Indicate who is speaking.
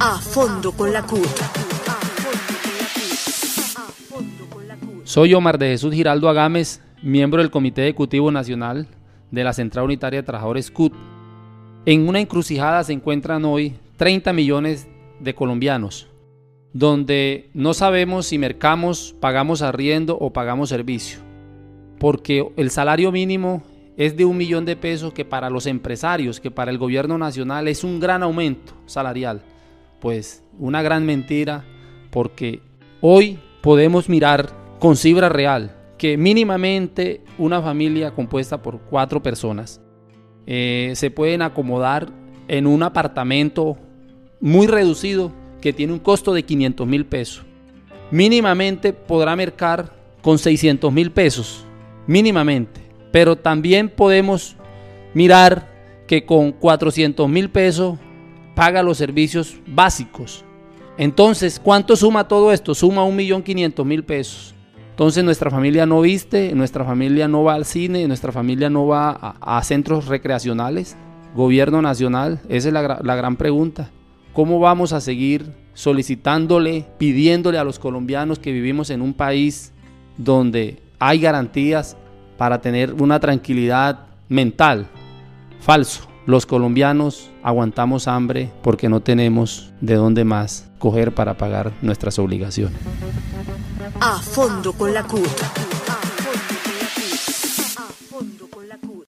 Speaker 1: A fondo con la CUT.
Speaker 2: Soy Omar de Jesús Giraldo Agames, miembro del Comité Ejecutivo Nacional de la Central Unitaria de Trabajadores CUT. En una encrucijada se encuentran hoy 30 millones de colombianos, donde no sabemos si mercamos, pagamos arriendo o pagamos servicio, porque el salario mínimo es de un millón de pesos que para los empresarios, que para el gobierno nacional es un gran aumento salarial. Pues una gran mentira, porque hoy podemos mirar con cifra real que mínimamente una familia compuesta por cuatro personas eh, se pueden acomodar en un apartamento muy reducido que tiene un costo de 500 mil pesos. Mínimamente podrá mercar con 600 mil pesos, mínimamente. Pero también podemos mirar que con 400 mil pesos paga los servicios básicos. Entonces, ¿cuánto suma todo esto? Suma 1.500.000 pesos. Entonces nuestra familia no viste, nuestra familia no va al cine, nuestra familia no va a, centros recreacionales. Gobierno nacional, esa es la, la gran pregunta. ¿Cómo vamos a seguir solicitándole, pidiéndole a los colombianos que vivimos en un país donde hay garantías para tener una tranquilidad mental. Falso. Los colombianos aguantamos hambre porque no tenemos de dónde más coger para pagar nuestras obligaciones.
Speaker 1: A fondo con la CUT.